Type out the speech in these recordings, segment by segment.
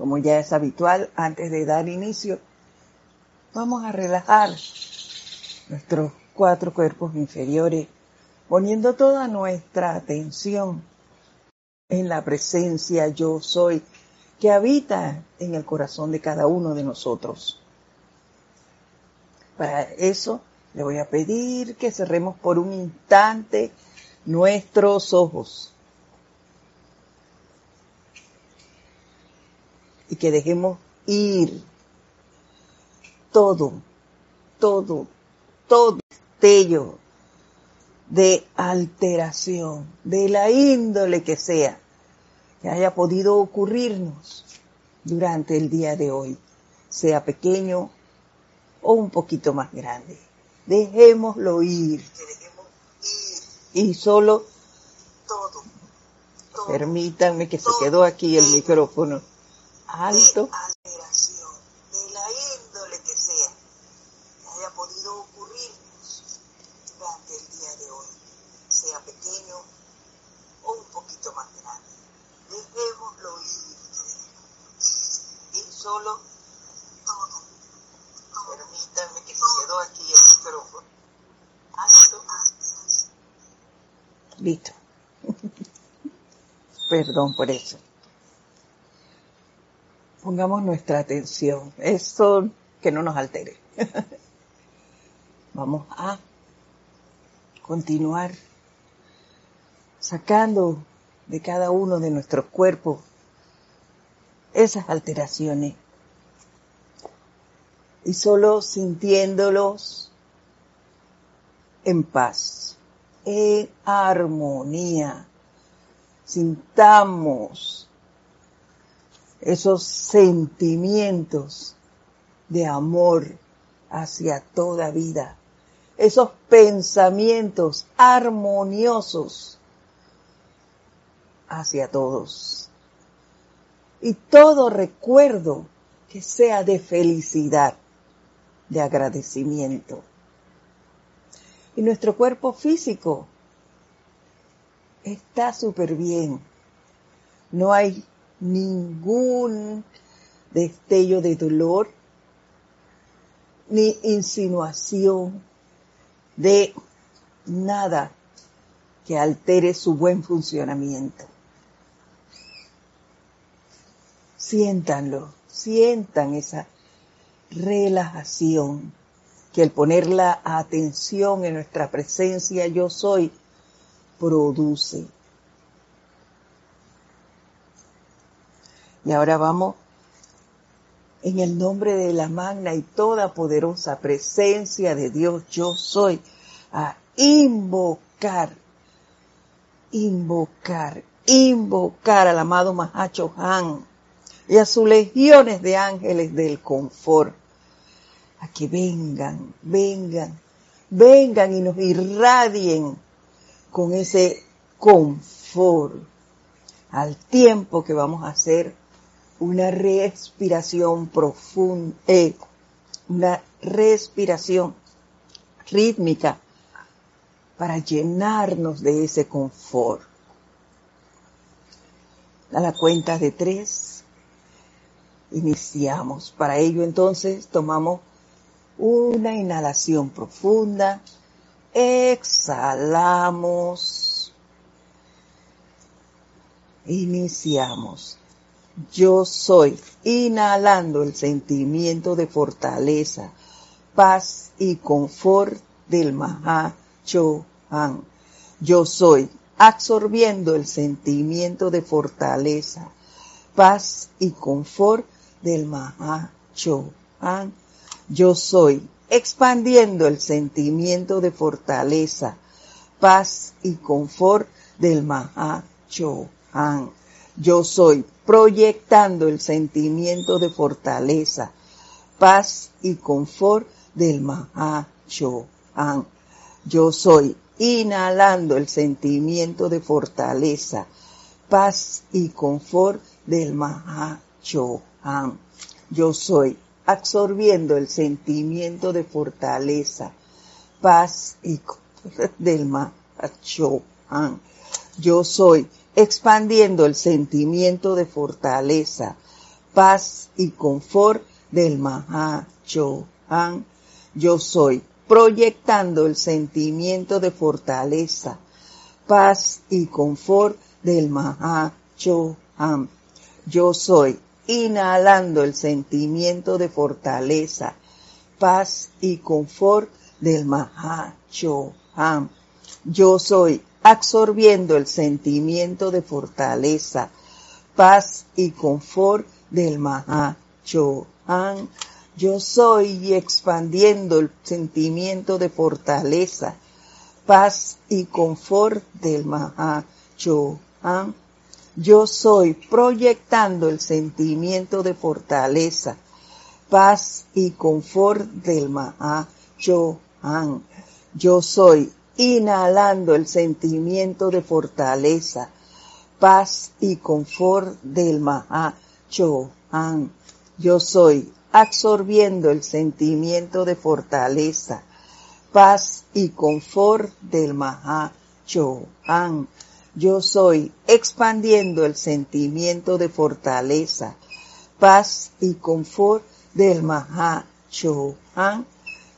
como ya es habitual, antes de dar inicio, vamos a relajar nuestros cuatro cuerpos inferiores, poniendo toda nuestra atención en la presencia yo soy que habita en el corazón de cada uno de nosotros. Para eso le voy a pedir que cerremos por un instante nuestros ojos y que dejemos ir todo, todo, todo destello de alteración, de la índole que sea, que haya podido ocurrirnos durante el día de hoy, sea pequeño o un poquito más grande. Dejémoslo ir. Y solo todo. Permítanme que se quedó aquí el micrófono alto. De la índole que sea, que haya podido ocurrirnos durante el día de hoy, sea pequeño o un poquito más grande. Dejémoslo ir. Y solo todo. Permítanme que se quedó aquí el micrófono. Alto. Listo. Perdón por eso. Pongamos nuestra atención. Eso que no nos altere. Vamos a continuar sacando de cada uno de nuestros cuerpos esas alteraciones y solo sintiéndolos en paz, en armonía. Sintamos esos sentimientos de amor hacia toda vida, esos pensamientos armoniosos hacia todos. Y todo recuerdo que sea de felicidad, de agradecimiento. Y nuestro cuerpo físico está súper bien. No hay ningún destello de dolor, ni insinuación de nada que altere su buen funcionamiento. Siéntanlo, sientan esa relajación que el poner la atención en nuestra presencia yo soy produce. Y ahora vamos en el nombre de la magna y toda poderosa presencia de Dios yo soy a invocar, invocar, invocar al amado Mahacho Han y a sus legiones de ángeles del confort a que vengan, vengan, vengan y nos irradien con ese confort al tiempo que vamos a hacer una respiración profunda, eh, una respiración rítmica para llenarnos de ese confort. A la cuenta de tres, iniciamos. Para ello entonces tomamos una inhalación profunda, exhalamos, iniciamos yo soy, inhalando el sentimiento de fortaleza, paz y confort del Mahachohan. Yo soy, absorbiendo el sentimiento de fortaleza, paz y confort del Mahachohan. Yo soy, expandiendo el sentimiento de fortaleza, paz y confort del Mahachohan. Yo soy proyectando el sentimiento de fortaleza, paz y confort del Mahachohan. Yo soy inhalando el sentimiento de fortaleza, paz y confort del Mahachohan. Yo soy absorbiendo el sentimiento de fortaleza, paz y confort del Mahachohan. Yo soy expandiendo el sentimiento de fortaleza, paz y confort del Mahachohan. Yo soy proyectando el sentimiento de fortaleza, paz y confort del Mahachohan. Yo soy inhalando el sentimiento de fortaleza, paz y confort del Mahachohan. Yo soy absorbiendo el sentimiento de fortaleza, paz y confort del Mahachohan. Yo soy expandiendo el sentimiento de fortaleza, paz y confort del Mahachohan. Yo soy proyectando el sentimiento de fortaleza, paz y confort del Mahachohan. Yo soy inhalando el sentimiento de fortaleza, paz y confort del Mahachohan. Yo soy absorbiendo el sentimiento de fortaleza, paz y confort del Mahachohan. Yo soy expandiendo el sentimiento de fortaleza, paz y confort del Mahachohan.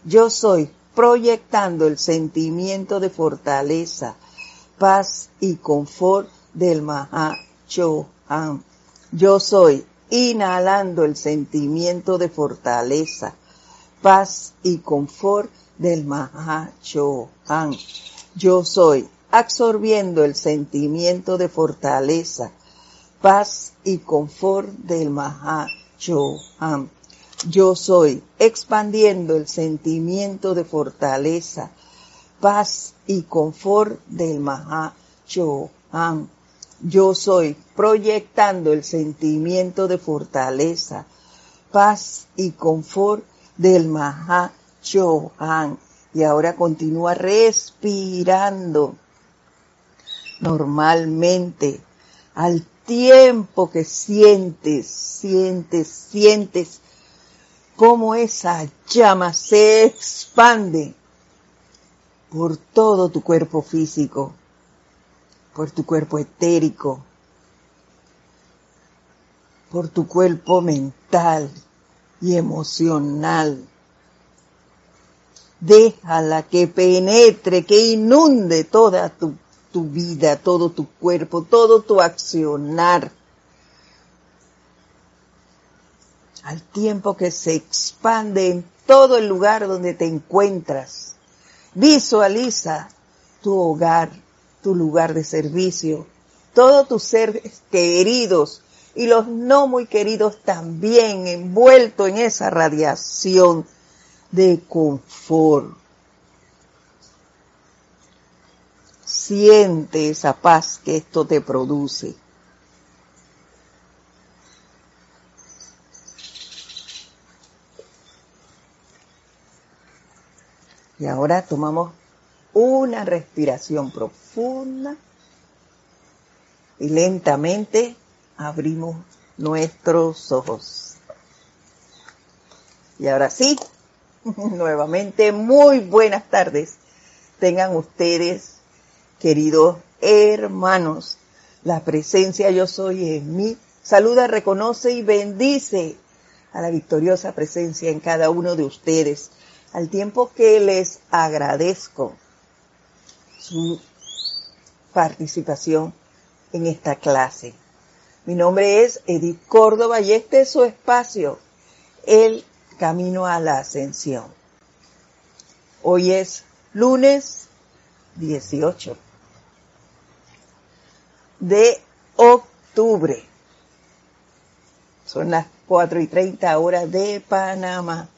Yo soy proyectando el sentimiento de fortaleza, paz y confort del Mahachohan. Yo soy inhalando el sentimiento de fortaleza, paz y confort del Mahachohan. Yo soy absorbiendo el sentimiento de fortaleza, paz y confort del Mahachohan. Yo soy expandiendo el sentimiento de fortaleza, paz y confort del Mahachohan. Yo soy proyectando el sentimiento de fortaleza, paz y confort del Mahachohan. Y ahora continúa respirando normalmente al tiempo que sientes, sientes, sientes cómo esa llama se expande por todo tu cuerpo físico, por tu cuerpo etérico, por tu cuerpo mental y emocional. Déjala que penetre, que inunde toda tu, tu vida, todo tu cuerpo, todo tu accionar al tiempo que se expande en todo el lugar donde te encuentras. Visualiza tu hogar, tu lugar de servicio, todos tus seres queridos y los no muy queridos también envueltos en esa radiación de confort. Siente esa paz que esto te produce. Y ahora tomamos una respiración profunda y lentamente abrimos nuestros ojos. Y ahora sí, nuevamente muy buenas tardes. Tengan ustedes, queridos hermanos, la presencia yo soy en mí. Saluda, reconoce y bendice a la victoriosa presencia en cada uno de ustedes al tiempo que les agradezco su participación en esta clase. Mi nombre es Edith Córdoba y este es su espacio, El Camino a la Ascensión. Hoy es lunes 18 de octubre. Son las 4 y 30 horas de Panamá.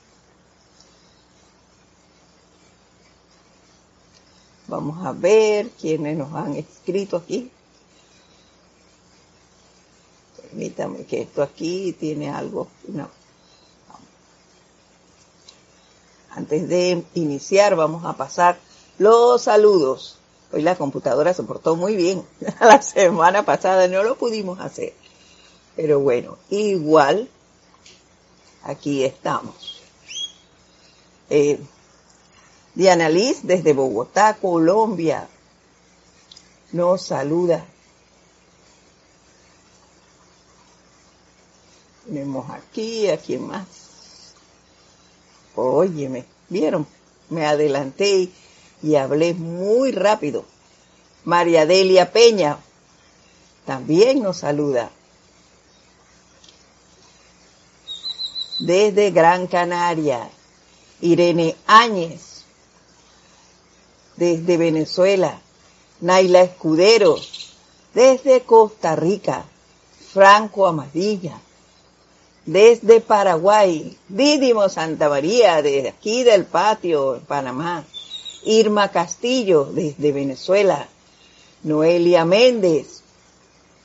Vamos a ver quiénes nos han escrito aquí. Permítame que esto aquí tiene algo. No. Antes de iniciar, vamos a pasar los saludos. Hoy la computadora se portó muy bien. La semana pasada no lo pudimos hacer. Pero bueno, igual aquí estamos. Eh, Diana Liz desde Bogotá, Colombia, nos saluda. Tenemos aquí, ¿a quién más? Óyeme, ¿vieron? Me adelanté y hablé muy rápido. María Delia Peña también nos saluda. Desde Gran Canaria, Irene Áñez. Desde Venezuela, Naila Escudero. Desde Costa Rica, Franco Amadilla. Desde Paraguay, Dídimo Santa María, desde aquí del patio, Panamá. Irma Castillo, desde Venezuela. Noelia Méndez,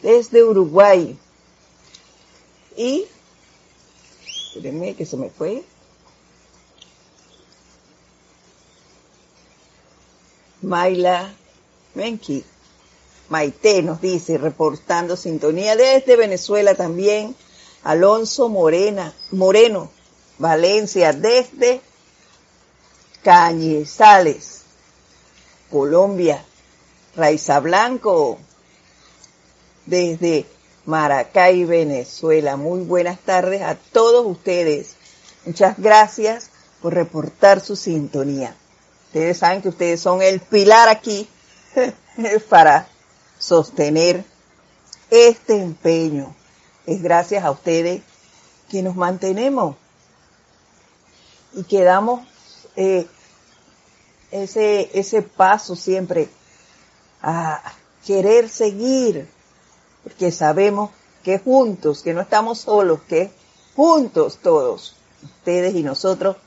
desde Uruguay. Y, espérenme que se me fue. Maila Menki, Maite nos dice, reportando sintonía desde Venezuela también. Alonso Morena, Moreno, Valencia, desde Cañizales, Colombia. Raiza Blanco, desde Maracay, Venezuela. Muy buenas tardes a todos ustedes. Muchas gracias por reportar su sintonía. Ustedes saben que ustedes son el pilar aquí para sostener este empeño. Es gracias a ustedes que nos mantenemos y que damos eh, ese, ese paso siempre a querer seguir, porque sabemos que juntos, que no estamos solos, que juntos todos, ustedes y nosotros,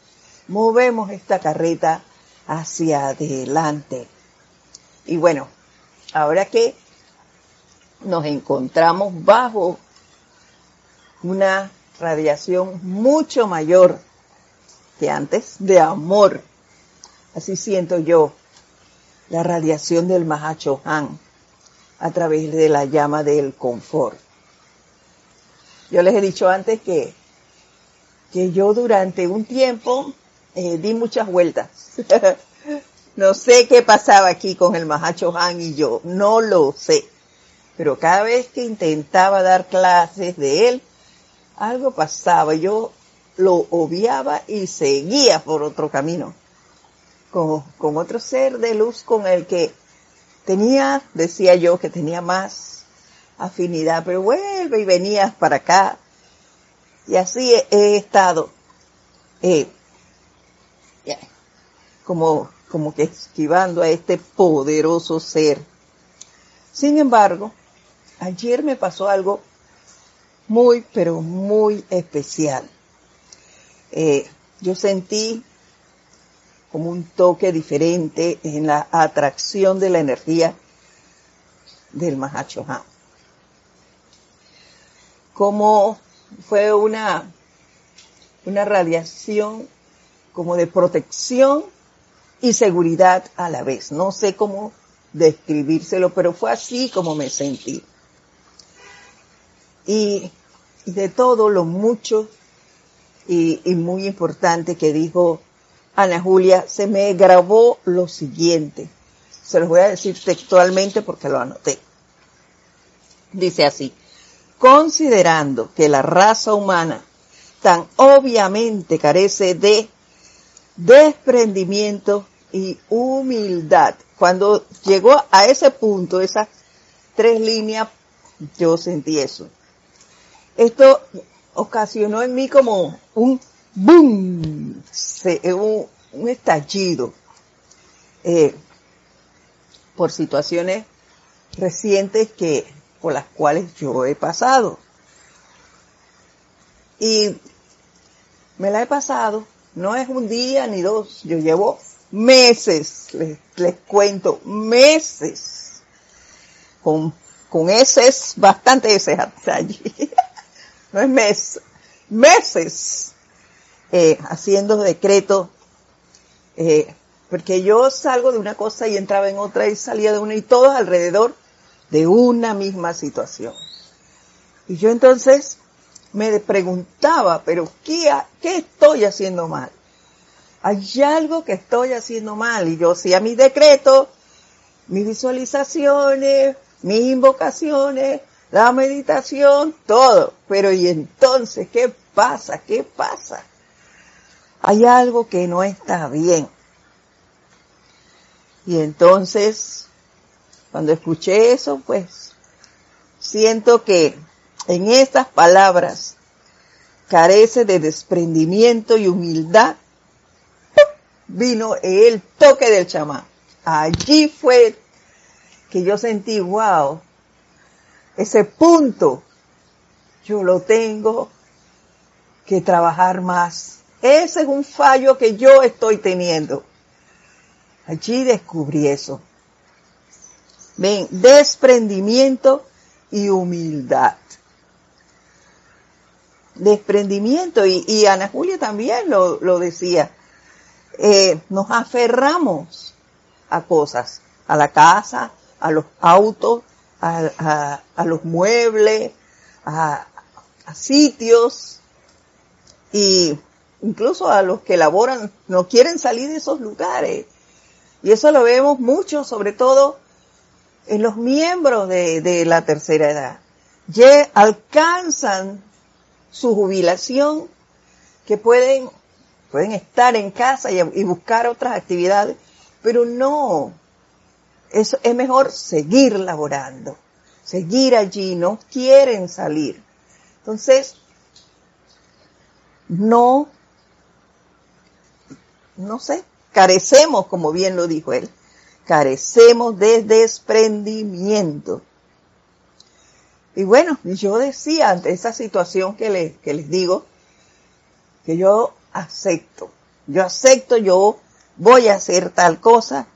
movemos esta carreta hacia adelante. Y bueno, ahora que nos encontramos bajo una radiación mucho mayor que antes de amor, así siento yo, la radiación del Han a través de la llama del confort. Yo les he dicho antes que, que yo durante un tiempo eh, di muchas vueltas. no sé qué pasaba aquí con el Han y yo, no lo sé. Pero cada vez que intentaba dar clases de él, algo pasaba. Yo lo obviaba y seguía por otro camino con, otro ser de luz con el que tenía, decía yo, que tenía más afinidad, pero vuelve y venías para acá. Y así he, estado, eh, como, como que esquivando a este poderoso ser. Sin embargo, ayer me pasó algo muy, pero muy especial. Eh, yo sentí como un toque diferente en la atracción de la energía del Mahachohan. Como fue una, una radiación como de protección y seguridad a la vez. No sé cómo describírselo, pero fue así como me sentí. Y, de todo lo mucho y, y muy importante que dijo Ana Julia, se me grabó lo siguiente. Se los voy a decir textualmente porque lo anoté. Dice así, considerando que la raza humana tan obviamente carece de desprendimiento y humildad. Cuando llegó a ese punto, esas tres líneas, yo sentí eso. Esto ocasionó en mí como un ¡boom! Un, un estallido eh, por situaciones recientes que por las cuales yo he pasado. Y me la he pasado, no es un día ni dos, yo llevo meses, les, les cuento, meses, con, con bastante eses hasta allí, no es mes, meses eh, haciendo decretos, eh, porque yo salgo de una cosa y entraba en otra y salía de una y todos alrededor de una misma situación. Y yo entonces me preguntaba, pero ¿qué, qué estoy haciendo mal? Hay algo que estoy haciendo mal y yo hacía mis decretos, mis visualizaciones, mis invocaciones, la meditación, todo. Pero ¿y entonces qué pasa? ¿Qué pasa? Hay algo que no está bien. Y entonces, cuando escuché eso, pues siento que en estas palabras carece de desprendimiento y humildad, vino el toque del chamán. Allí fue que yo sentí, wow, ese punto yo lo tengo que trabajar más. Ese es un fallo que yo estoy teniendo. Allí descubrí eso. Ven, desprendimiento y humildad. Desprendimiento, y, Ana Julia también lo, decía, eh, nos aferramos a cosas, a la casa, a los autos, a, los muebles, a, sitios, y incluso a los que laboran no quieren salir de esos lugares. Y eso lo vemos mucho, sobre todo en los miembros de, la tercera edad. Ya alcanzan su jubilación, que pueden, pueden estar en casa y, buscar otras actividades, pero no, es, es mejor seguir laborando, seguir allí, no quieren salir. Entonces, no, no sé, carecemos, como bien lo dijo él, carecemos de desprendimiento. Y bueno, yo decía ante esa situación que les, que les digo, que yo acepto, yo acepto, yo voy a hacer tal cosa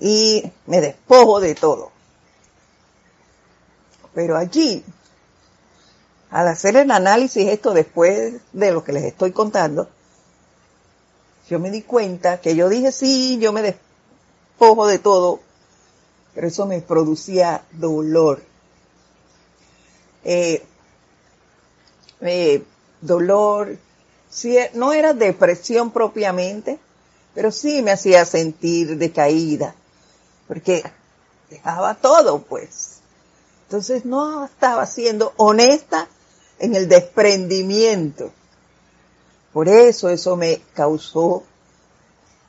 y me despojo de todo. Pero allí, al hacer el análisis esto después de lo que les estoy contando, yo me di cuenta que yo dije, sí, yo me despojo de todo, pero eso me producía dolor. Eh, eh, dolor, sí, no era depresión propiamente, pero sí me hacía sentir decaída, porque dejaba todo, pues. Entonces no estaba siendo honesta en el desprendimiento. Por eso eso me causó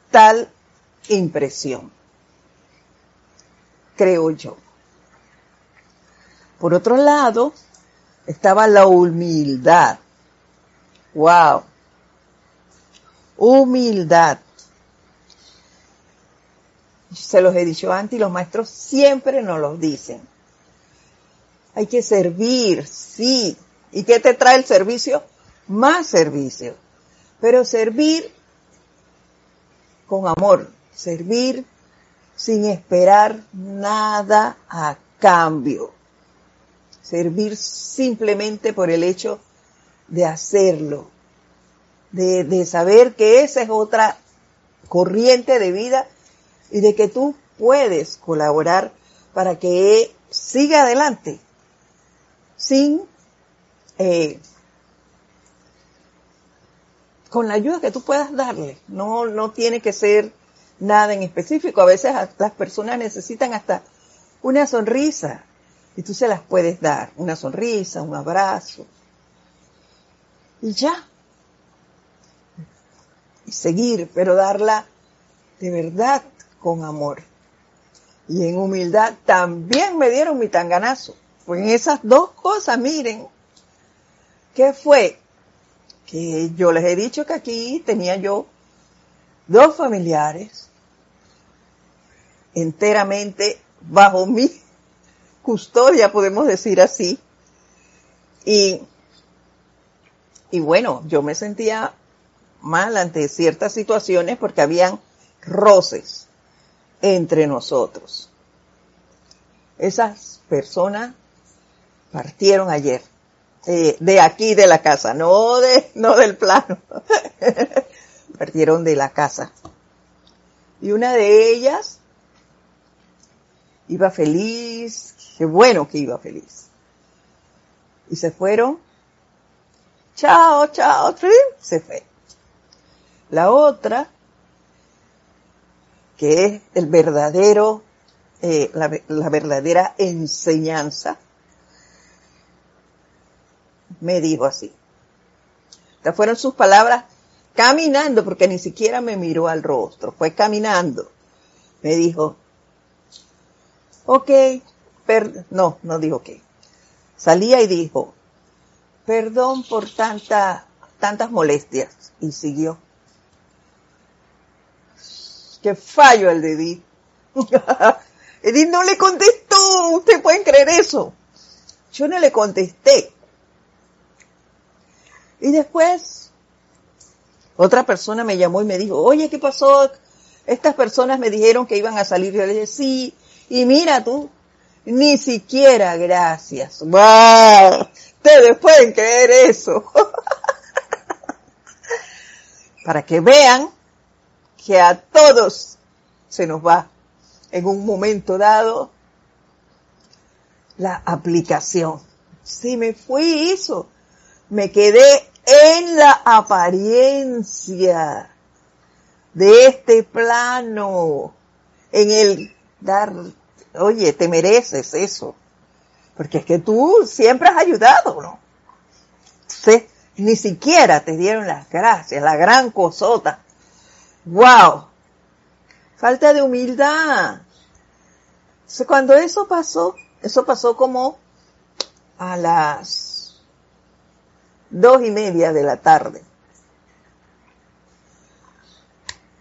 tal impresión, creo yo. Por otro lado, estaba la humildad. Wow. Humildad. Se los he dicho antes y los maestros siempre nos los dicen. Hay que servir, sí. ¿Y qué te trae el servicio? Más servicio pero servir con amor, servir sin esperar nada a cambio, servir simplemente por el hecho de hacerlo, de, saber que esa es otra corriente de vida y de que tú puedes colaborar para que siga adelante sin eh, con la ayuda que tú puedas darle. No, no tiene que ser nada en específico. A veces las personas necesitan hasta una sonrisa y tú se las puedes dar. Una sonrisa, un abrazo. Y ya. Seguir, pero darla de verdad con amor. Y en humildad también me dieron mi tanganazo. Pues en esas dos cosas, miren, ¿qué fue? que yo les he dicho que aquí tenía yo dos familiares enteramente bajo mi custodia, podemos decir así. Y, y bueno, yo me sentía mal ante ciertas situaciones porque habían roces entre nosotros. Esas personas partieron ayer. Eh, de aquí de la casa, no de, no del plano. Partieron de la casa. Y una de ellas iba feliz, qué bueno que iba feliz. Y se fueron. Chao, chao, se fue. La otra, que es el verdadero, eh, la verdadera enseñanza, me dijo así. Estas fueron sus palabras caminando, porque ni siquiera me miró al rostro, fue caminando. Me dijo, ok, no, no dijo ok. Salía y dijo, perdón por tanta, tantas molestias. Y siguió. Qué fallo el de Edith. Edith no le contestó. ¿Ustedes pueden creer eso? Yo no le contesté. Y después, otra persona me llamó y me dijo, oye, ¿qué pasó? Estas personas me dijeron que iban a salir. Yo le dije, sí. Y mira tú, ni siquiera gracias. Ustedes pueden creer eso. Para que vean que a todos se nos va en un momento dado la aplicación. Si me fui eso, me quedé en la apariencia de este plano, en el dar, oye, te mereces eso, porque es que tú siempre has ayudado, ¿no? Entonces, ni siquiera te dieron las gracias, la gran cosota. ¡Wow! Falta de humildad. Cuando eso pasó, eso pasó como a las dos y media de la tarde.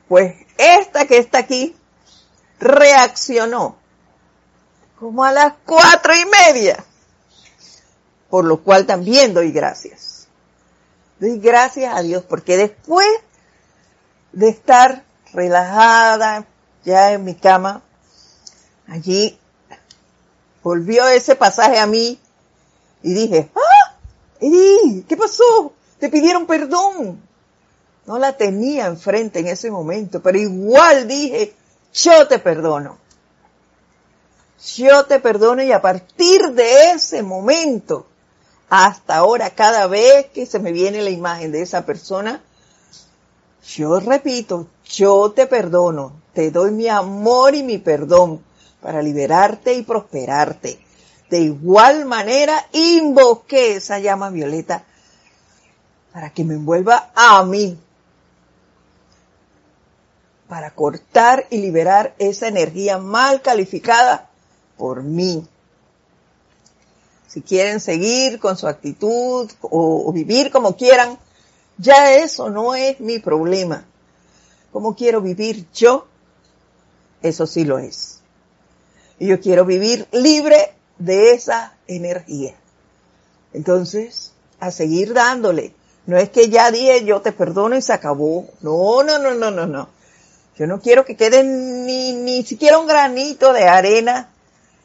Pues esta que está aquí reaccionó como a las cuatro y media, por lo cual también doy gracias. Doy gracias a Dios porque después de estar relajada ya en mi cama, allí volvió ese pasaje a mí y dije, ¡ah! ¿Qué pasó? Te pidieron perdón. No la tenía enfrente en ese momento, pero igual dije, yo te perdono. Yo te perdono y a partir de ese momento hasta ahora, cada vez que se me viene la imagen de esa persona, yo repito, yo te perdono, te doy mi amor y mi perdón para liberarte y prosperarte. De igual manera, invoqué esa llama violeta para que me envuelva a mí, para cortar y liberar esa energía mal calificada por mí. Si quieren seguir con su actitud o, vivir como quieran, ya eso no es mi problema. Como quiero vivir yo, eso sí lo es. Y yo quiero vivir libre de esa energía. Entonces, a seguir dándole. No es que ya dije yo te perdono y se acabó. No, no, no, no, no, no. Yo no quiero que quede ni, ni siquiera un granito de arena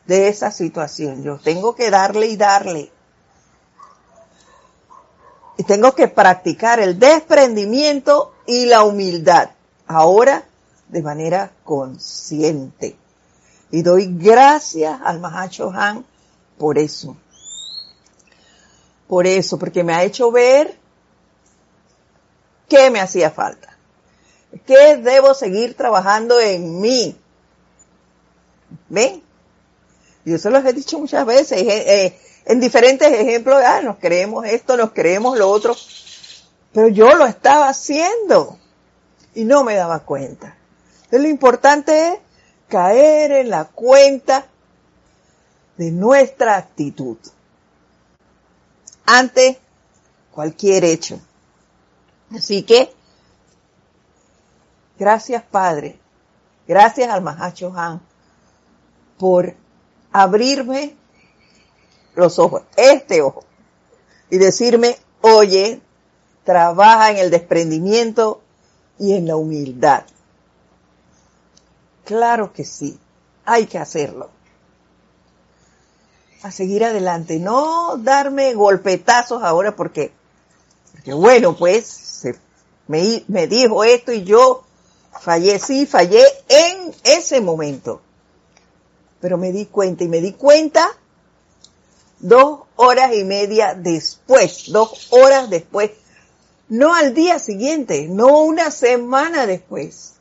de esa situación. Yo tengo que darle y darle. Y tengo que practicar el desprendimiento y la humildad. Ahora de manera consciente. Y doy gracias al Mahacho Han por eso. Por eso, porque me ha hecho ver qué me hacía falta. ¿Qué debo seguir trabajando en mí? ¿Ven? Yo se los he dicho muchas veces, eh, en diferentes ejemplos, ah, nos creemos esto, nos creemos lo otro, pero yo lo estaba haciendo y no me daba cuenta. Entonces lo importante es caer en la cuenta de nuestra actitud ante cualquier hecho. Así que, gracias Padre, gracias al Mahacho Han por abrirme los ojos, este ojo, y decirme, oye, trabaja en el desprendimiento y en la humildad. Claro que sí, hay que hacerlo. A seguir adelante, no darme golpetazos ahora porque, porque bueno, pues me, me dijo esto y yo fallecí, fallé en ese momento pero me di cuenta y me di cuenta dos horas y media después, dos horas después, no al día siguiente, no una semana después,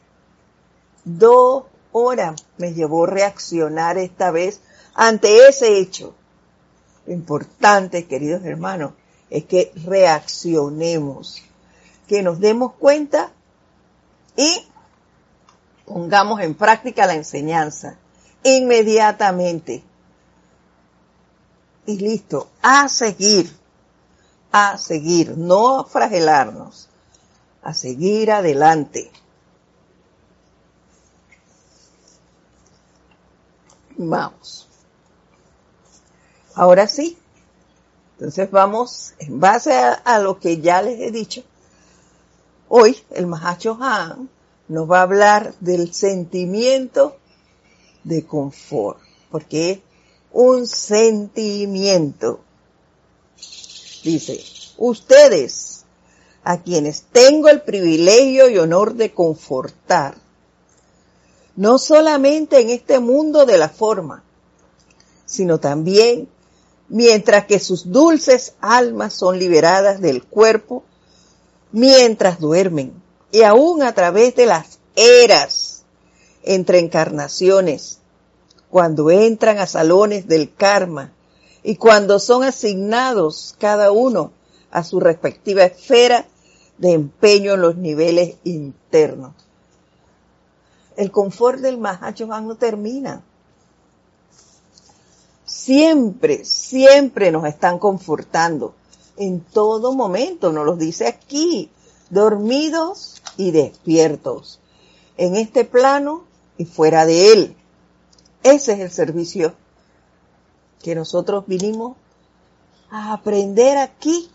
dos horas me llevó reaccionar esta vez ante ese hecho. Lo importante, queridos hermanos, es que reaccionemos, que nos demos cuenta y pongamos en práctica la enseñanza inmediatamente. Y listo, a seguir, a seguir, no a fragelarnos, a seguir adelante. Vamos. Ahora sí. Entonces vamos, en base a, lo que ya les he dicho, hoy el Mahacho Han nos va a hablar del sentimiento de confort, porque un sentimiento. Dice, ustedes, a quienes tengo el privilegio y honor de confortar, no solamente en este mundo de la forma, sino también mientras que sus dulces almas son liberadas del cuerpo, mientras duermen, y aún a través de las eras entre encarnaciones, cuando entran a salones del karma y cuando son asignados cada uno a su respectiva esfera de empeño en los niveles internos el confort del Mahachohan no termina. Siempre, siempre nos están confortando. En todo momento, nos lo dice aquí, dormidos y despiertos, en este plano y fuera de él. Ese es el servicio que nosotros vinimos a aprender aquí,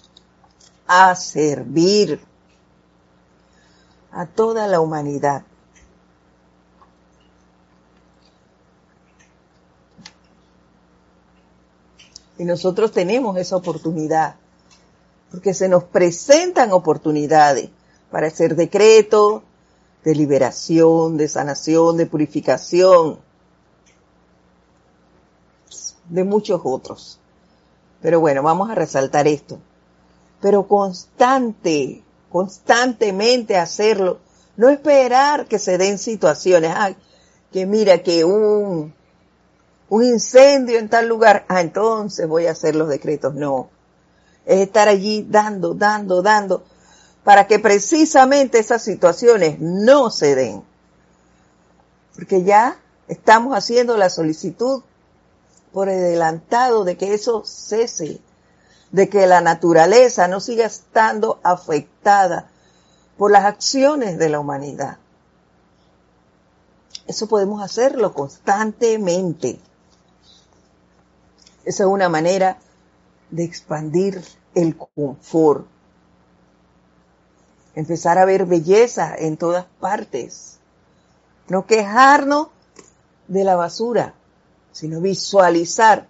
a servir a toda la humanidad. Y nosotros tenemos esa oportunidad, porque se nos presentan oportunidades para hacer decreto de liberación, de sanación, de purificación, de muchos otros. Pero bueno, vamos a resaltar esto. Pero constante, constantemente hacerlo. No esperar que se den situaciones. Ay, que mira que un, un incendio en tal lugar, ah, entonces voy a hacer los decretos. No, es estar allí dando, dando, dando, para que precisamente esas situaciones no se den. Porque ya estamos haciendo la solicitud por adelantado de que eso cese, de que la naturaleza no siga estando afectada por las acciones de la humanidad. Eso podemos hacerlo constantemente. Esa es una manera de expandir el confort. Empezar a ver belleza en todas partes. No quejarnos de la basura, sino visualizar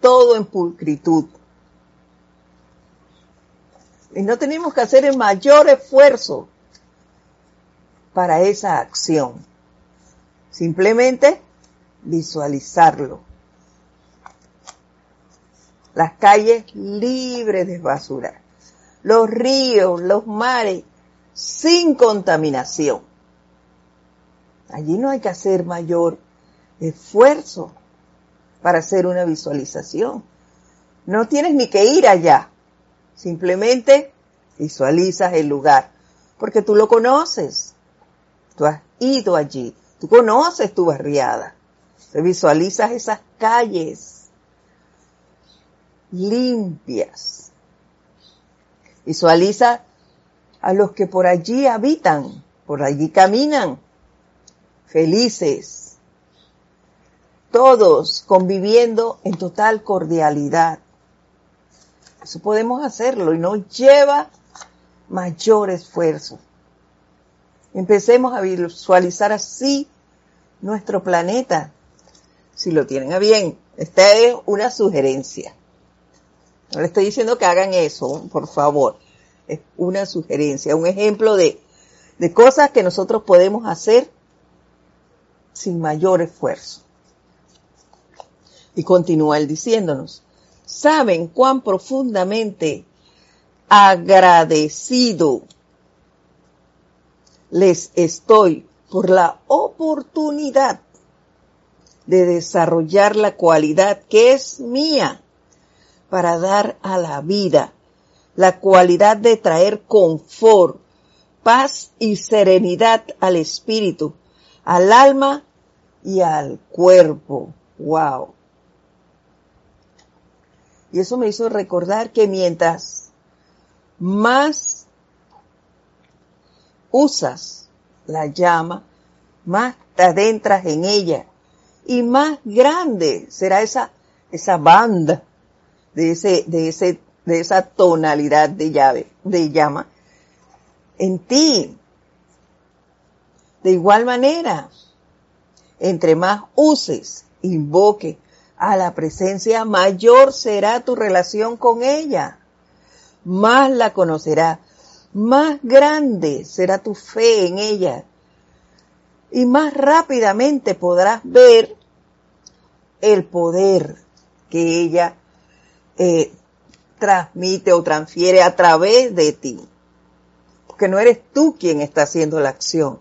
todo en pulcritud. Y no tenemos que hacer el mayor esfuerzo para esa acción. Simplemente visualizarlo las calles libres de basura, los ríos, los mares, sin contaminación. Allí no hay que hacer mayor esfuerzo para hacer una visualización. No tienes ni que ir allá, simplemente visualizas el lugar, porque tú lo conoces, tú has ido allí, tú conoces tu barriada, te visualizas esas calles, limpias. Visualiza a los que por allí habitan, por allí caminan, felices, todos conviviendo en total cordialidad. Eso podemos hacerlo y no lleva mayor esfuerzo. Empecemos a visualizar así nuestro planeta, si lo tienen a bien. Esta es una sugerencia. No le estoy diciendo que hagan eso, por favor. Es una sugerencia, un ejemplo de, de cosas que nosotros podemos hacer sin mayor esfuerzo. Y continúa él diciéndonos, ¿saben cuán profundamente agradecido les estoy por la oportunidad de desarrollar la cualidad que es mía para dar a la vida la cualidad de traer confort, paz y serenidad al espíritu, al alma y al cuerpo. Wow. Y eso me hizo recordar que mientras más usas la llama, más te adentras en ella y más grande será esa, esa banda de ese, de ese, de esa tonalidad de llave, de llama en ti. De igual manera, entre más uses, invoque a la presencia, mayor será tu relación con ella. Más la conocerá, más grande será tu fe en ella. Y más rápidamente podrás ver el poder que ella eh, transmite o transfiere a través de ti. Porque no eres tú quien está haciendo la acción.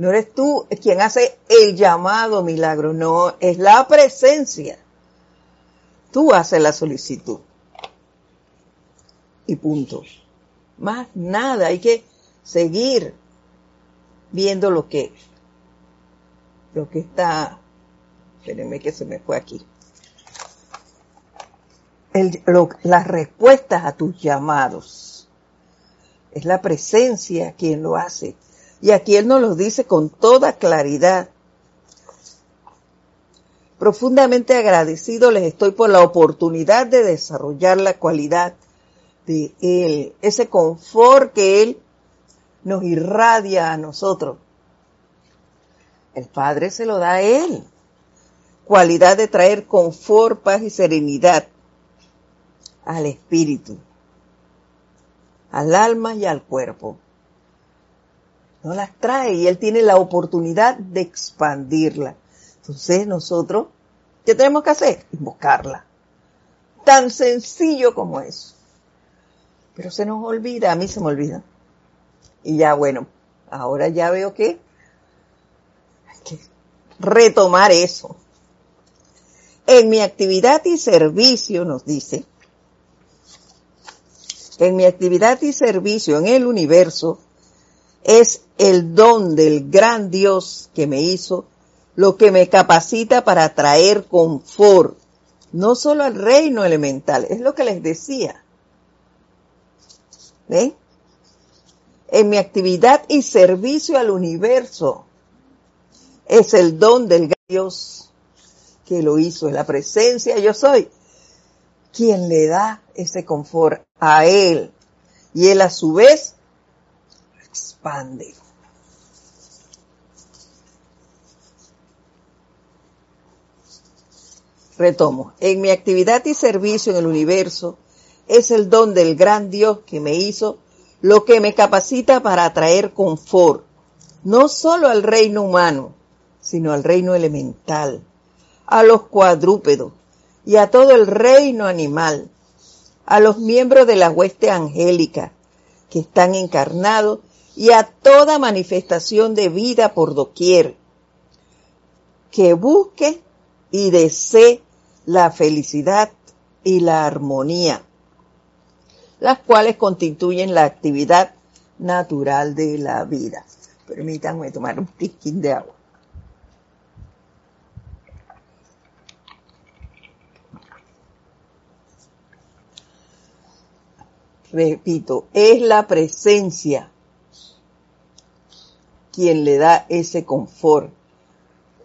No eres tú quien hace el llamado milagro, no, es la presencia. Tú haces la solicitud. Y punto. Más nada, hay que seguir viendo lo que, lo que está, espérenme que se me fue aquí. las respuestas a tus llamados. Es la presencia quien lo hace. Y aquí Él nos lo dice con toda claridad. Profundamente agradecido les estoy por la oportunidad de desarrollar la cualidad de Él, ese confort que Él nos irradia a nosotros. El Padre se lo da a Él. Cualidad de traer confort, paz y serenidad al espíritu, al alma y al cuerpo no las trae y Él tiene la oportunidad de expandirla. Entonces nosotros, ¿qué tenemos que hacer? Invocarla. Tan sencillo como eso. Pero se nos olvida, a mí se me olvida. Y ya bueno, ahora ya veo que hay que retomar eso. En mi actividad y servicio, nos dice, en mi actividad y servicio en el universo, es el don del gran Dios que me hizo, lo que me capacita para traer confort, no solo al reino elemental, es lo que les decía. ¿Ven? En mi actividad y servicio al universo es el don del gran Dios que lo hizo, es la presencia yo soy quien le da ese confort a él. Y él a su vez expande. Retomo, en mi actividad y servicio en el universo es el don del gran Dios que me hizo lo que me capacita para atraer confort, no solo al reino humano, sino al reino elemental, a los cuadrúpedos y a todo el reino animal, a los miembros de la hueste angélica que están encarnados y a toda manifestación de vida por doquier, que busque y desee la felicidad y la armonía, las cuales constituyen la actividad natural de la vida. Permítanme tomar un piquín de agua. Repito, es la presencia quien le da ese confort.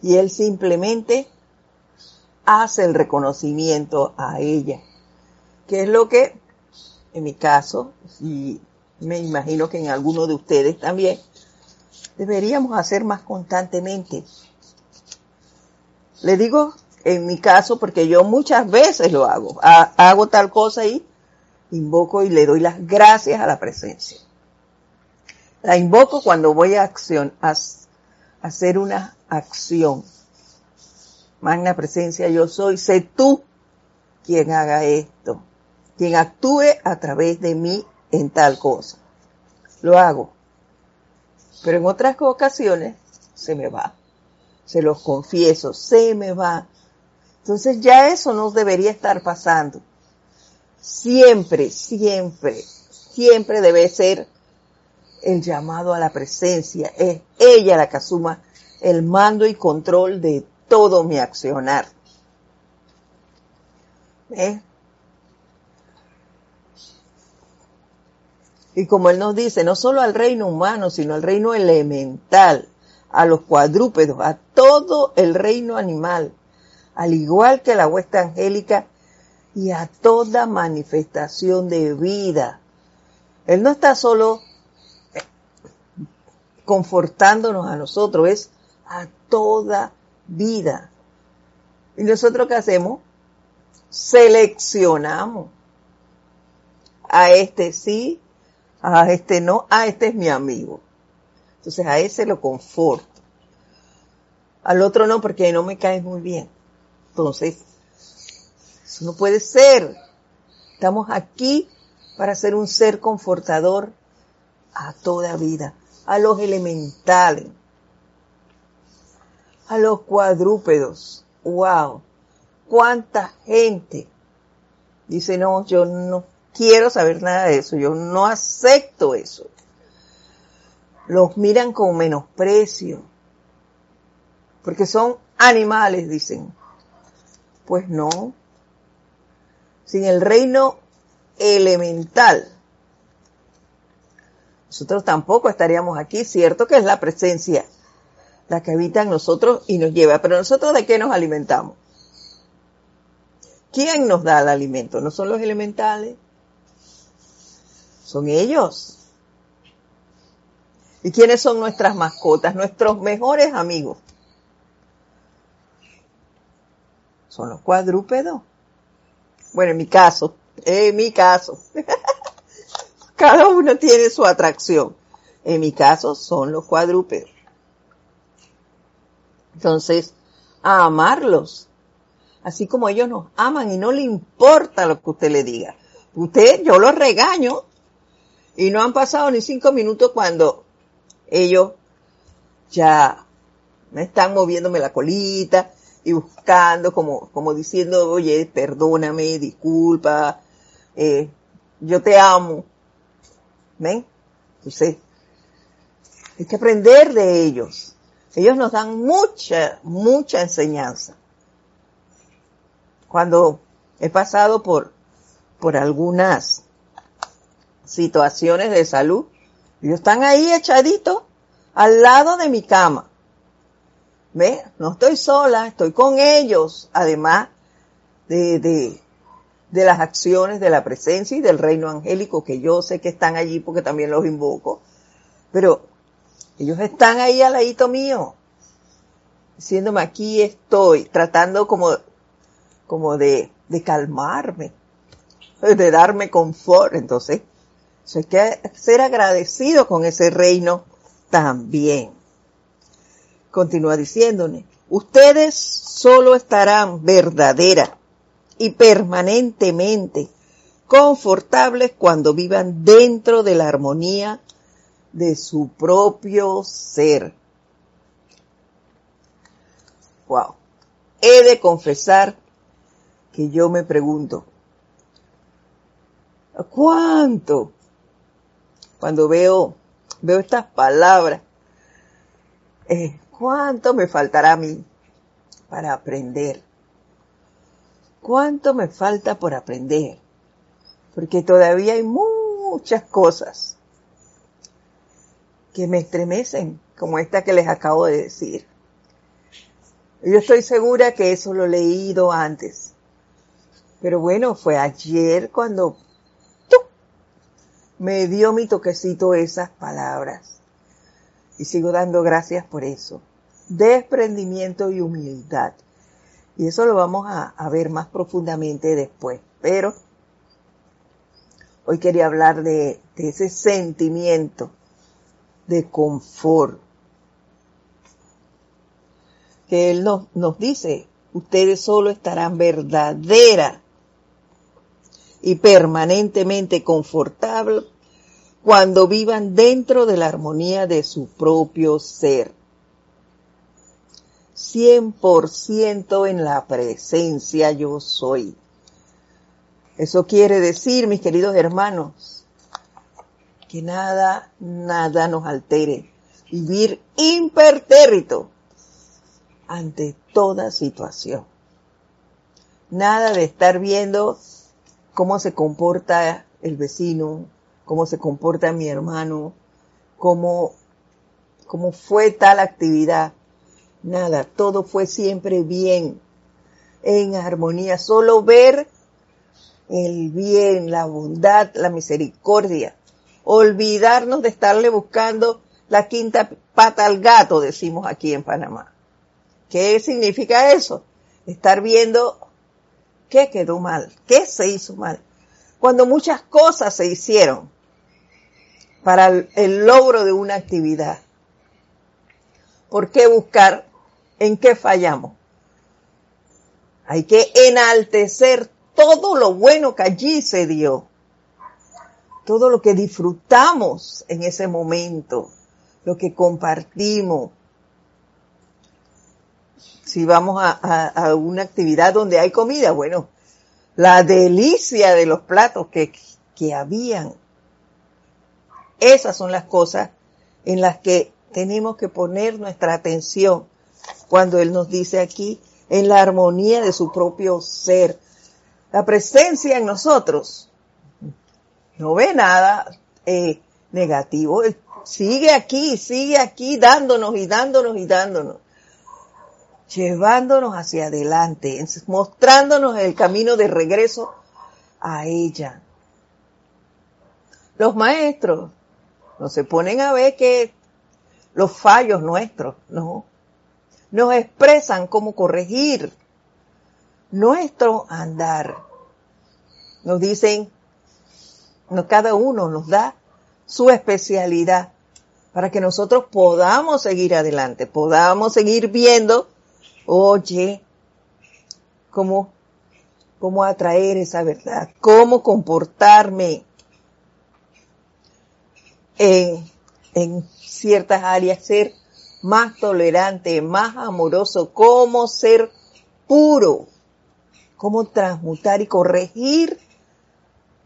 Y él simplemente hace el reconocimiento a ella. Que es lo que, en mi caso, y me imagino que en alguno de ustedes también, deberíamos hacer más constantemente. Le digo en mi caso porque yo muchas veces lo hago. hago tal cosa y invoco y le doy las gracias a la presencia. La invoco cuando voy a acción, a hacer una acción. Magna presencia yo soy, sé tú quien haga esto, quien actúe a través de mí en tal cosa. Lo hago. Pero en otras ocasiones se me va. Se los confieso, se me va. Entonces ya eso no debería estar pasando. siempre, siempre, siempre debe ser el llamado a la presencia. Es ella la que asuma el mando y control de todo mi accionar. ¿Eh? Y como él nos dice, no solo al reino humano, sino al reino elemental, a los cuadrúpedos, a todo el reino animal, al igual que la huesta angélica y a toda manifestación de vida. Él no está solo confortándonos a nosotros, es a toda vida. ¿Y nosotros qué hacemos? Seleccionamos. A este sí, a este no, a este es mi amigo. Entonces a ese lo conforto. Al otro no, porque no me cae muy bien. Entonces, eso no puede ser. Estamos aquí para ser un ser confortador a toda vida, a los elementales, a los cuadrúpedos. ¡Wow! ¿Cuánta gente dice, no, yo no quiero saber nada de eso, yo no acepto eso? Los miran con menosprecio, porque son animales, dicen. Pues no. Sin el reino elemental, nosotros tampoco estaríamos aquí, cierto que es la presencia la que habita en nosotros y nos lleva. Pero nosotros de qué nos alimentamos? ¿Quién nos da el alimento? ¿No son los elementales? Son ellos. ¿Y quiénes son nuestras mascotas? Nuestros mejores amigos. Son los cuadrúpedos. Bueno, en mi caso, en mi caso. Cada uno tiene su atracción. En mi caso son los cuadrúpedos. Entonces, a amarlos. Así como ellos nos aman y no le importa lo que usted le diga. Usted, yo los regaño y no han pasado ni cinco minutos cuando ellos ya me están moviéndome la colita y buscando como, como diciendo, oye, perdóname, disculpa, eh, yo te amo. ¿Ven? Entonces, hay que aprender de ellos. Ellos nos dan mucha, mucha enseñanza. Cuando he pasado por, por algunas situaciones de salud, ellos están ahí echaditos al lado de mi cama. ¿Ve? No estoy sola, estoy con ellos, además de, de, de las acciones de la presencia y del reino angélico, que yo sé que están allí porque también los invoco. Pero ellos están ahí al ladito mío, diciéndome aquí estoy, tratando como, como de, de calmarme, de darme confort. Entonces, hay que ser agradecido con ese reino también. Continúa diciéndome, ustedes solo estarán verdadera y permanentemente confortables cuando vivan dentro de la armonía de su propio ser. Wow. He de confesar que yo me pregunto, ¿cuánto? Cuando veo, veo estas palabras, eh, ¿cuánto me faltará a mí para aprender? ¿Cuánto me falta por aprender? Porque todavía hay muchas cosas que me estremecen, como esta que les acabo de decir. Yo estoy segura que eso lo he leído antes. Pero bueno, fue ayer cuando me dio mi toquecito esas palabras. Y sigo dando gracias por eso. Desprendimiento y humildad. Y eso lo vamos a, ver más profundamente después. Pero hoy quería hablar de, de ese sentimiento de confort. Que Él nos, nos dice, ustedes solo estarán verdadera y permanentemente confortables cuando vivan dentro de la armonía de su propio ser. 100% en la presencia yo soy. Eso quiere decir, mis queridos hermanos, que nada, nada nos altere. Vivir impertérrito ante toda situación. Nada de estar viendo cómo se comporta el vecino, cómo se comporta mi hermano, cómo, cómo fue tal actividad. Nada, todo fue siempre bien, en armonía. Solo ver el bien, la bondad, la misericordia. Olvidarnos de estarle buscando la quinta pata al gato, decimos aquí en Panamá. ¿Qué significa eso? Estar viendo qué quedó mal, qué se hizo mal. Cuando muchas cosas se hicieron para el logro de una actividad. ¿Por qué buscar en qué fallamos? Hay que enaltecer todo lo bueno que allí se dio, todo lo que disfrutamos en ese momento, lo que compartimos. Si vamos a, una actividad donde hay comida, bueno, la delicia de los platos que, que habían. Esas son las cosas en las que tenemos que poner nuestra atención cuando Él nos dice aquí, en la armonía de su propio ser. La presencia en nosotros no ve nada eh, negativo, sigue aquí, sigue aquí dándonos y dándonos y dándonos, llevándonos hacia adelante, mostrándonos el camino de regreso a ella. Los maestros no se ponen a ver que los fallos nuestros, no, nos expresan cómo corregir nuestro andar. Nos dicen, cada uno nos da su especialidad para que nosotros podamos seguir adelante, podamos seguir viendo, oye, cómo, cómo atraer esa verdad, cómo comportarme en, en ciertas áreas, ser más tolerante, más amoroso, cómo ser puro, cómo transmutar y corregir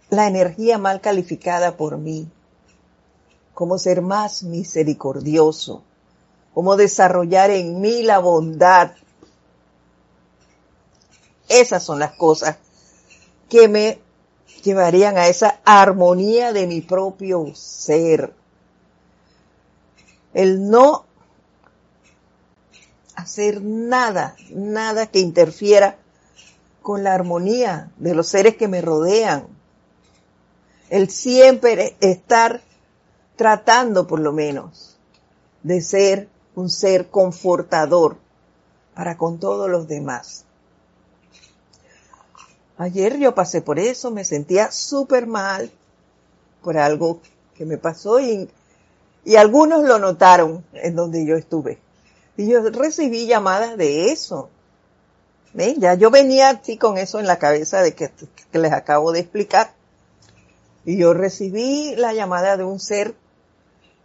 la energía mal calificada por mí, cómo ser más misericordioso, cómo desarrollar en mí la bondad. Esas son las cosas que me llevarían a esa armonía de mi propio ser. El no hacer nada, nada que interfiera con la armonía de los seres que me rodean. El siempre estar tratando por lo menos de ser un ser confortador para con todos los demás. Ayer yo pasé por eso, me sentía súper mal por algo que me pasó y, y algunos lo notaron en donde yo estuve. Y yo recibí llamadas de eso. ¿Ven? Ya yo venía así con eso en la cabeza de que, les acabo de explicar. Y yo recibí la llamada de un ser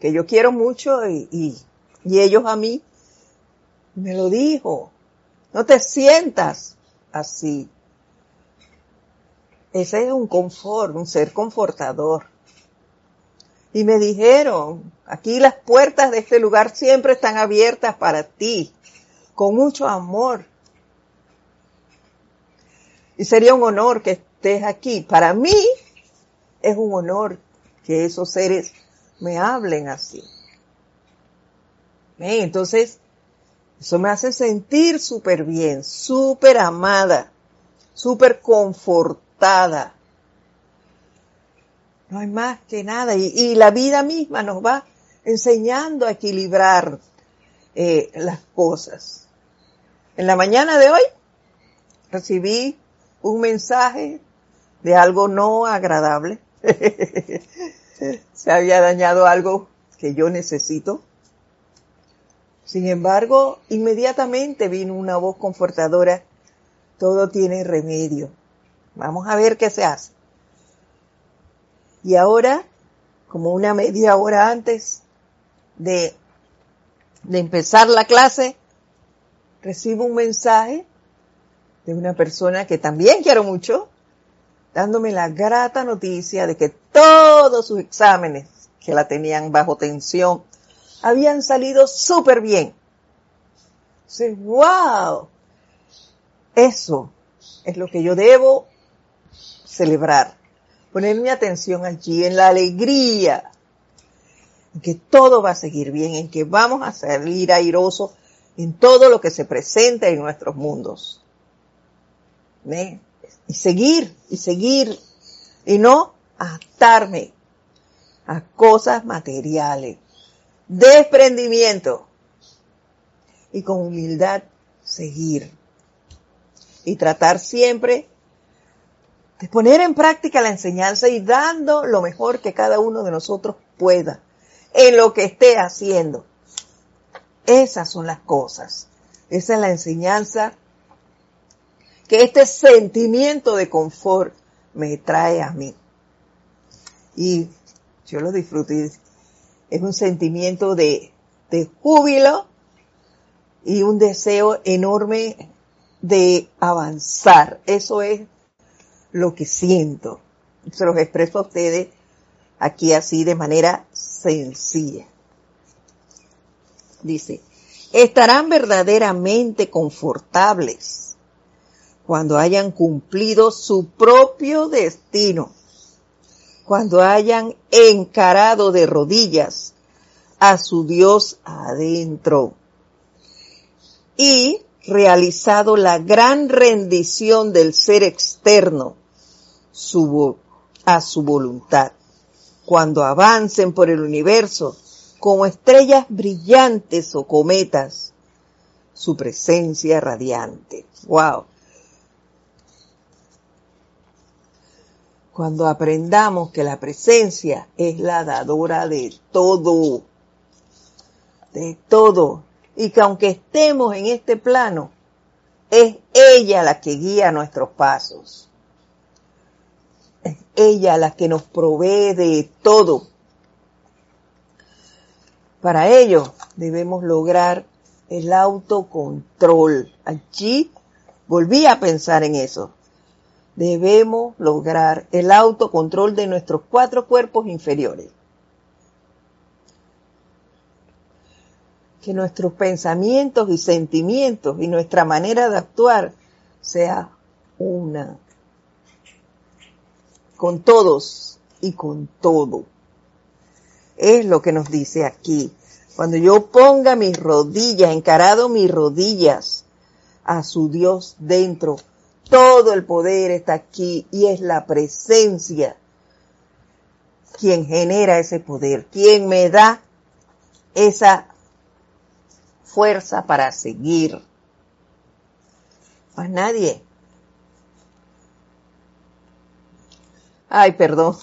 que yo quiero mucho y, y, y ellos a mí me lo dijo. No te sientas así. Ese es un confort, un ser confortador. Y me dijeron, aquí las puertas de este lugar siempre están abiertas para ti, con mucho amor. Y sería un honor que estés aquí. Para mí es un honor que esos seres me hablen así. Entonces, eso me hace sentir súper bien, súper amada, súper confortada. No hay más que nada. Y, la vida misma nos va enseñando a equilibrar eh, las cosas. En la mañana de hoy recibí un mensaje de algo no agradable. Se había dañado algo que yo necesito. Sin embargo, inmediatamente vino una voz confortadora. Todo tiene remedio. Vamos a ver qué se hace. Y ahora, como una media hora antes de, de empezar la clase, recibo un mensaje de una persona que también quiero mucho, dándome la grata noticia de que todos sus exámenes que la tenían bajo tensión habían salido súper bien. Wow. Eso es lo que yo debo celebrar. Poner mi atención allí en la alegría, en que todo va a seguir bien, en que vamos a salir airosos en todo lo que se presenta en nuestros mundos. Y seguir, y seguir, y no atarme a cosas materiales. Desprendimiento. Y con humildad seguir. Y tratar siempre de poner en práctica la enseñanza y dando lo mejor que cada uno de nosotros pueda en lo que esté haciendo. Esas son las cosas. Esa es la enseñanza que este sentimiento de confort me trae a mí. Y yo lo disfruto. Es un sentimiento de, de júbilo y un deseo enorme de avanzar. Eso es lo que siento. Se los expreso a ustedes aquí así de manera sencilla. Dice, estarán verdaderamente confortables cuando hayan cumplido su propio destino, cuando hayan encarado de rodillas a su Dios adentro y realizado la gran rendición del ser externo a su voluntad. Cuando avancen por el universo como estrellas brillantes o cometas, su presencia radiante. Wow. Cuando aprendamos que la presencia es la dadora de todo, de todo, y que aunque estemos en este plano, es ella la que guía nuestros pasos. Ella la que nos provee de todo. Para ello debemos lograr el autocontrol. Allí volví a pensar en eso. Debemos lograr el autocontrol de nuestros cuatro cuerpos inferiores. que nuestros pensamientos y sentimientos y nuestra manera de actuar sea una. Con todos y con todo. Es lo que nos dice aquí. Cuando yo ponga mis rodillas, encarado mis rodillas a su Dios dentro, todo el poder está aquí y es la presencia quien genera ese poder, quien me da esa fuerza para seguir. Más nadie. Ay, perdón.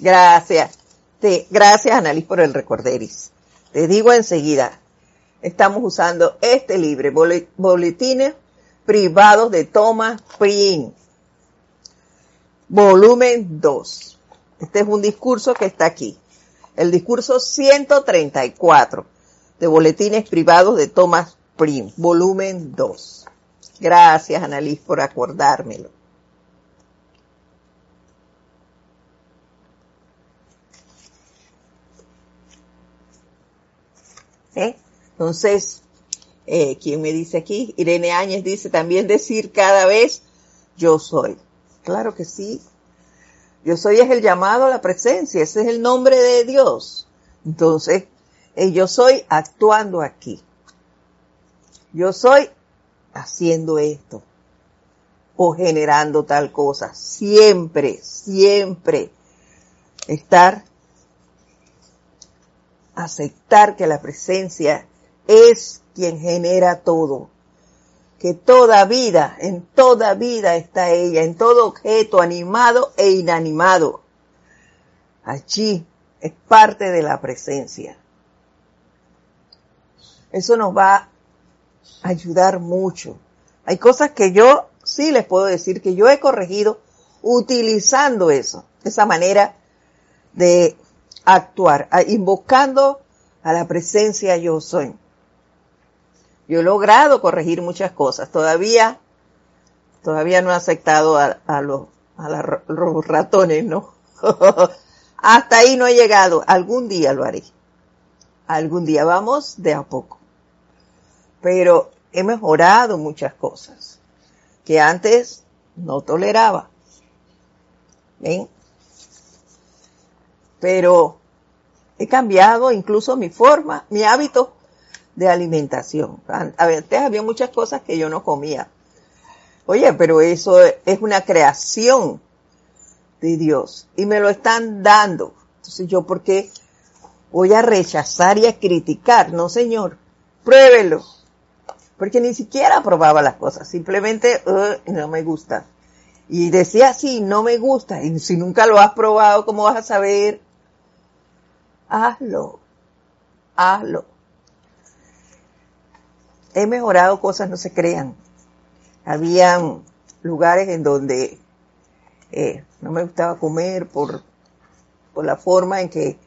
Gracias. Te, gracias, Annalise, por el recorderis. Te digo enseguida, estamos usando este libro, Boletines Privados de Thomas Prin, volumen 2. Este es un discurso que está aquí. El discurso 134 de Boletines Privados de Thomas Prim, volumen 2. Gracias, Annalise, por acordármelo. ¿Eh? Entonces, eh, ¿quién me dice aquí? Irene Áñez dice también decir cada vez yo soy. Claro que sí. Yo soy es el llamado a la presencia, ese es el nombre de Dios. Entonces, yo soy actuando aquí. Yo soy haciendo esto o generando tal cosa. Siempre, siempre estar, aceptar que la presencia es quien genera todo. Que toda vida, en toda vida está ella, en todo objeto animado e inanimado. Allí es parte de la presencia. Eso nos va a ayudar mucho. Hay cosas que yo sí les puedo decir que yo he corregido utilizando eso, esa manera de actuar, invocando a la presencia yo soy. Yo he logrado corregir muchas cosas. Todavía, todavía no he aceptado a, los, a los ratones, ¿no? Hasta ahí no he llegado. Algún día lo haré. Algún día vamos de a poco. Pero he mejorado muchas cosas que antes no toleraba. ¿Ven? Pero he cambiado incluso mi forma, mi hábito de alimentación. Antes había muchas cosas que yo no comía. Oye, pero eso es una creación de Dios y me lo están dando. Entonces yo, ¿por qué voy a rechazar y a criticar? No, señor, pruébelo. Porque ni siquiera probaba las cosas, simplemente no me gusta. Y decía sí, no me gusta. Y si nunca lo has probado, ¿cómo vas a saber? Hazlo, hazlo. He mejorado cosas, no se crean. Habían lugares en donde eh, no me gustaba comer por, por la forma en que,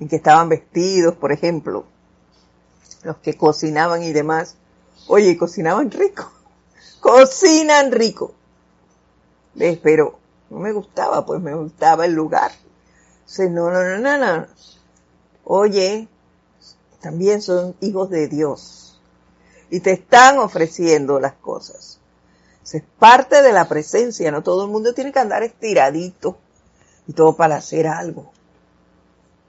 en que estaban vestidos, por ejemplo, los que cocinaban y demás. Oye, cocinaban rico, cocinan rico. ¿Ves? Pero no me gustaba, pues me gustaba el lugar. Dice, no, no, no, no, no. Oye, también son hijos de Dios. Y te están ofreciendo las cosas es parte de la presencia, no todo el mundo tiene que andar estiradito y todo para hacer algo.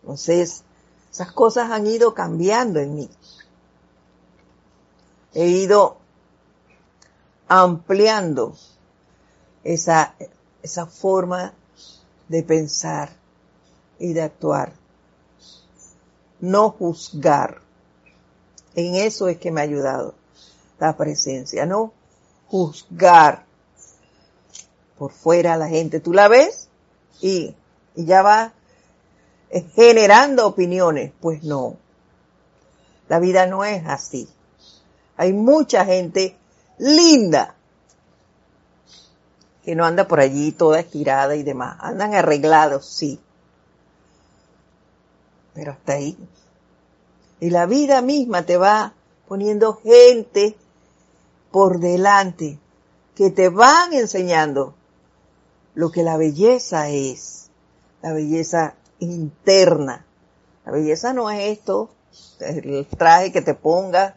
Entonces, esas cosas han ido cambiando en mí. He ido ampliando esa, esa forma de pensar y de actuar. No juzgar. En eso es que me ha ayudado la presencia, no juzgar por fuera a la gente. Tú la ves y, y ya va generando opiniones. Pues no. La vida no es así. Hay mucha gente linda que no anda por allí toda estirada y demás. Andan arreglados, sí. Pero hasta ahí. Y la vida misma te va poniendo gente por delante que te van enseñando lo que la belleza es, la belleza interna. La belleza no es esto, el traje que te pongas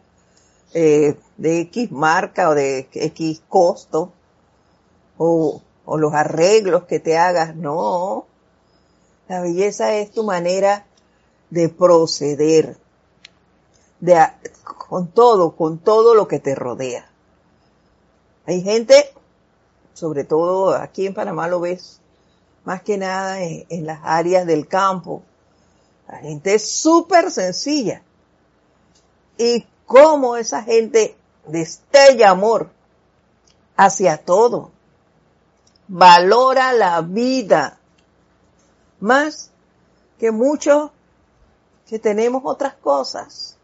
eh, de X marca o de X costo, o, o los arreglos que te hagas, no. La belleza es tu manera de proceder, de, con todo, con todo lo que te rodea. Hay gente, sobre todo aquí en Panamá lo ves, más que nada en, las áreas del campo. La gente es súper sencilla. Y cómo esa gente destella amor hacia todo. Valora la vida más que muchos que tenemos otras cosas.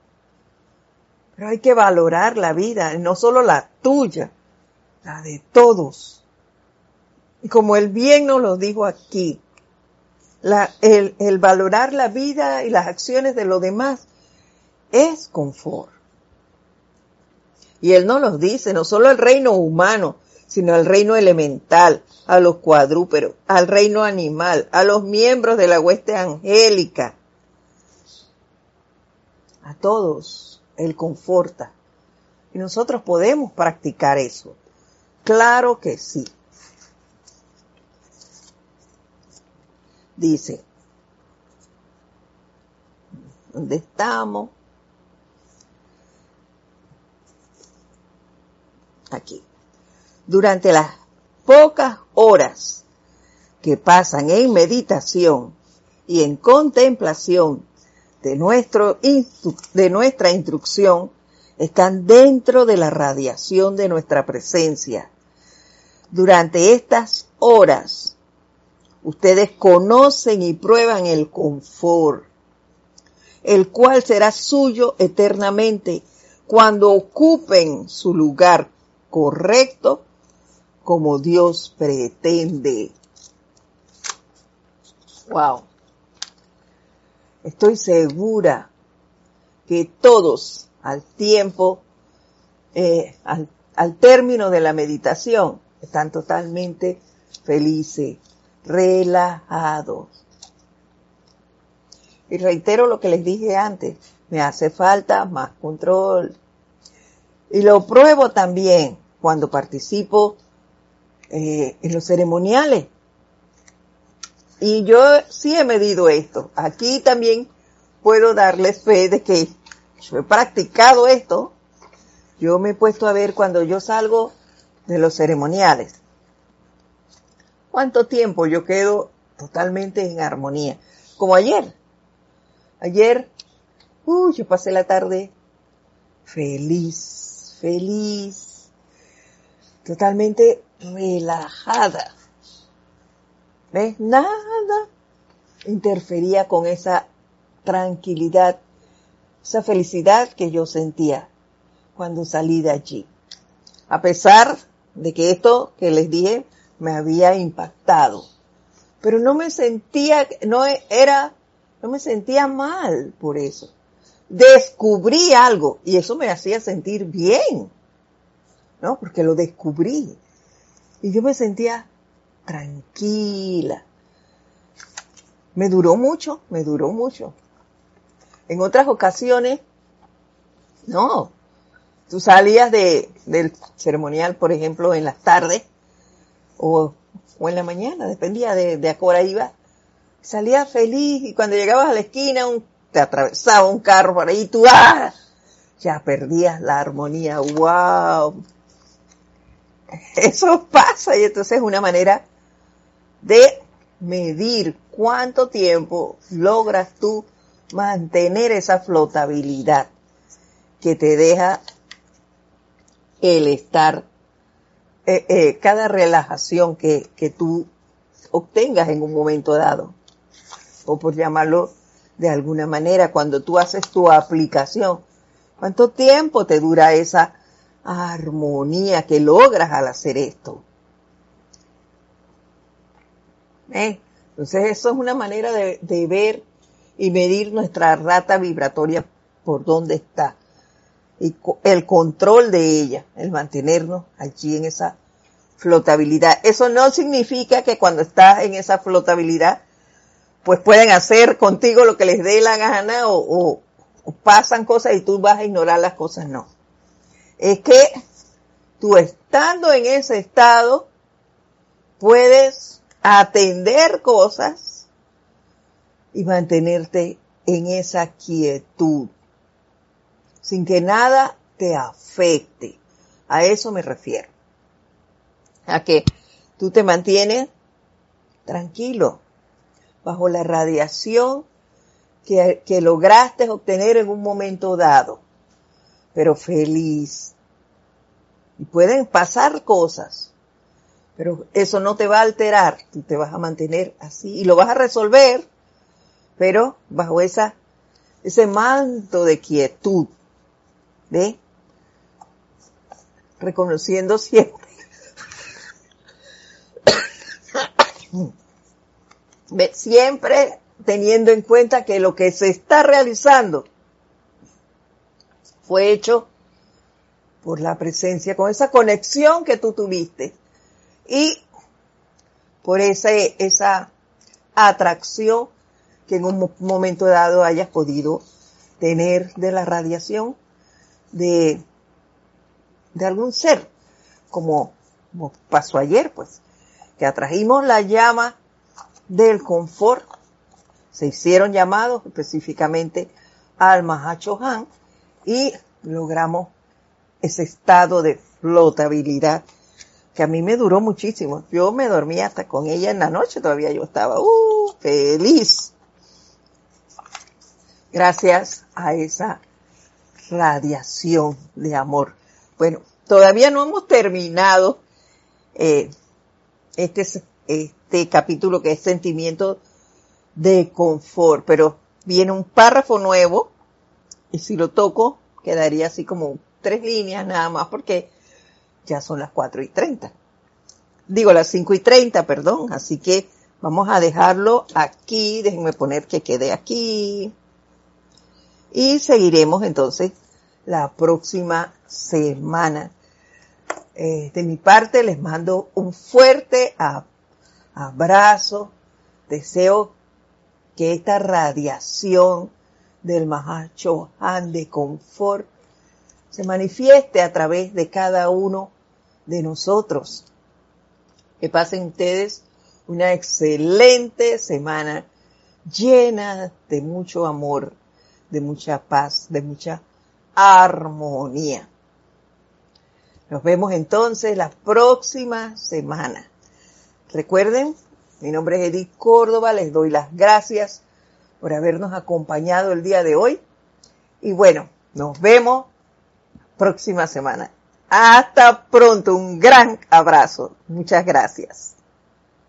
Pero hay que valorar la vida, no solo la tuya, la de todos. Y como el bien nos lo dijo aquí, el, valorar la vida y las acciones de los demás es confort. Y él no nos dice, no solo el reino humano, sino el reino elemental, a los cuadrúperos, al reino animal, a los miembros de la hueste angélica. A todos Él conforta. Y nosotros podemos practicar eso. Claro que sí. Dice, ¿dónde estamos? Aquí. Durante las pocas horas que pasan en meditación y en contemplación de, nuestro, de nuestra instrucción, están dentro de la radiación de nuestra presencia durante estas horas, ustedes conocen y prueban el confort, el cual será suyo eternamente cuando ocupen su lugar correcto como Dios pretende. Wow. Estoy segura que todos al tiempo, eh, al, término de la meditación, están totalmente felices, relajados. Y reitero lo que les dije antes, me hace falta más control. Y lo pruebo también cuando participo eh, en los ceremoniales. Y yo sí he medido esto. Aquí también puedo darles fe de que yo he practicado esto. Yo me he puesto a ver cuando yo salgo de los ceremoniales. ¿Cuánto tiempo yo quedo totalmente en armonía? Como ayer. Ayer, uy, yo pasé la tarde feliz, feliz, totalmente relajada. ¿Ves? Nada interfería con esa tranquilidad, esa felicidad que yo sentía cuando salí de allí. A pesar de que esto que les dije me había impactado, pero no me sentía, no era, no me sentía mal por eso. Descubrí algo y eso me hacía sentir bien, ¿no? Porque lo descubrí. Y yo me sentía tranquila. Me duró mucho, me duró mucho. En otras ocasiones, no. Tú salías de, del ceremonial, por ejemplo, en las tardes o, o en la mañana, dependía de, a qué iba. Salías feliz y cuando llegabas a la esquina un, te atravesaba un carro por ahí y tú ¡ah! ya perdías la armonía. ¡Wow! Eso pasa y entonces es una manera de medir cuánto tiempo logras tú mantener esa flotabilidad que te deja el estar, eh, eh, cada relajación que, que tú obtengas en un momento dado, o por llamarlo de alguna manera, cuando tú haces tu aplicación, ¿cuánto tiempo te dura esa armonía que logras al hacer esto? ¿Eh? Entonces eso es una manera de, ver y medir nuestra rata vibratoria por dónde está. Y el control de ella, el mantenernos allí en esa flotabilidad. Eso no significa que cuando estás en esa flotabilidad, pues pueden hacer contigo lo que les dé la gana o, o, o pasan cosas y tú vas a ignorar las cosas. No. Es que tú estando en ese estado, puedes atender cosas y mantenerte en esa quietud, sin que nada te afecte. A eso me refiero. A que tú te mantienes tranquilo, bajo la radiación que, lograste obtener en un momento dado, pero feliz. Y pueden pasar cosas, pero eso no te va a alterar, tú te vas a mantener así y lo vas a resolver, pero bajo esa, ese manto de quietud, ¿ve? Reconociendo siempre. ¿Ve? Siempre teniendo en cuenta que lo que se está realizando fue hecho por la presencia, con esa conexión que tú tuviste y por ese, esa atracción que en un momento dado hayas podido tener de la radiación de, de algún ser, como, como pasó ayer, pues, que atrajimos la llama del confort, se hicieron llamados específicamente al Mahachohan y logramos ese estado de flotabilidad que a mí me duró muchísimo. Yo me dormí hasta con ella en la noche, todavía yo estaba uh, feliz. Gracias a esa radiación de amor. Bueno, todavía no hemos terminado eh, este, este capítulo que es sentimiento de confort, pero viene un párrafo nuevo y si lo toco quedaría así como tres líneas nada más porque ya son las 4 y 30. Digo las 5 y 30, perdón. Así que vamos a dejarlo aquí. Déjenme poner que quede aquí. Y seguiremos entonces la próxima semana. Eh, de mi parte les mando un fuerte abrazo, deseo que esta radiación del Mahachohan de confort se manifieste a través de cada uno de nosotros. Que pasen ustedes una excelente semana llena de mucho amor, de mucha paz, de mucha armonía. Nos vemos entonces la próxima semana. Recuerden, mi nombre es Edith Córdoba, les doy las gracias por habernos acompañado el día de hoy. Y bueno, nos vemos próxima semana. Hasta pronto, un gran abrazo. Muchas gracias.